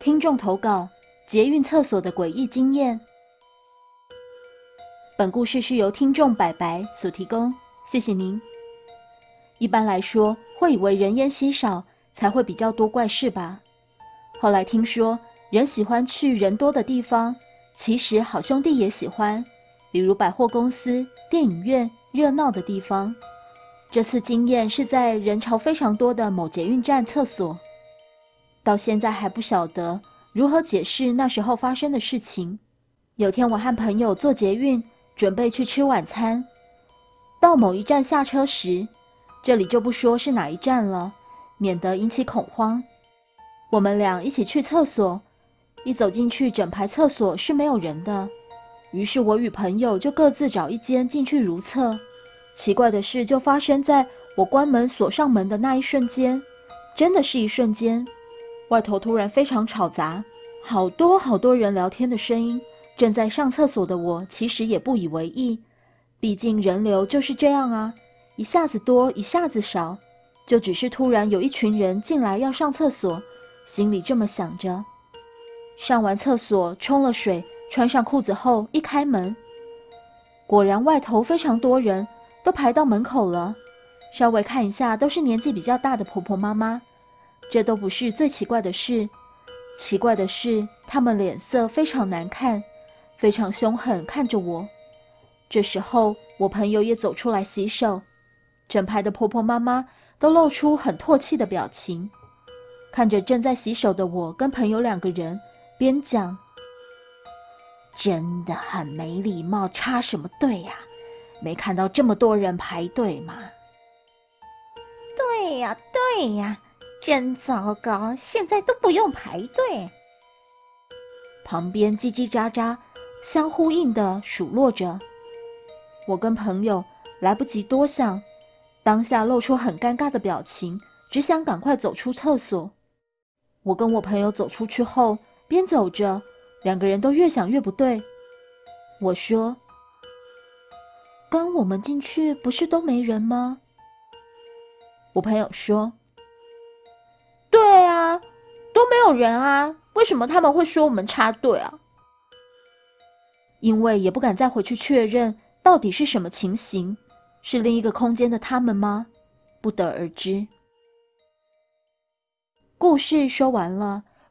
听众投稿：捷运厕所的诡异经验。本故事是由听众白白所提供，谢谢您。一般来说，会以为人烟稀少才会比较多怪事吧？后来听说，人喜欢去人多的地方，其实好兄弟也喜欢，比如百货公司、电影院、热闹的地方。这次经验是在人潮非常多的某捷运站厕所。到现在还不晓得如何解释那时候发生的事情。有天我和朋友坐捷运，准备去吃晚餐。到某一站下车时，这里就不说是哪一站了，免得引起恐慌。我们俩一起去厕所，一走进去，整排厕所是没有人的。于是我与朋友就各自找一间进去如厕。奇怪的事就发生在我关门锁上门的那一瞬间，真的是一瞬间。外头突然非常吵杂，好多好多人聊天的声音。正在上厕所的我其实也不以为意，毕竟人流就是这样啊，一下子多，一下子少，就只是突然有一群人进来要上厕所，心里这么想着。上完厕所，冲了水，穿上裤子后，一开门，果然外头非常多人，都排到门口了。稍微看一下，都是年纪比较大的婆婆妈妈。这都不是最奇怪的事，奇怪的是他们脸色非常难看，非常凶狠看着我。这时候，我朋友也走出来洗手，整排的婆婆妈妈都露出很唾弃的表情，看着正在洗手的我跟朋友两个人，边讲：“真的很没礼貌，插什么队呀？没看到这么多人排队吗？”“对呀，对呀。”真糟糕！现在都不用排队。旁边叽叽喳喳，相呼应的数落着。我跟朋友来不及多想，当下露出很尴尬的表情，只想赶快走出厕所。我跟我朋友走出去后，边走着，两个人都越想越不对。我说：“刚我们进去不是都没人吗？”我朋友说。没有人啊，为什么他们会说我们插队啊？因为也不敢再回去确认到底是什么情形，是另一个空间的他们吗？不得而知。故事说完了，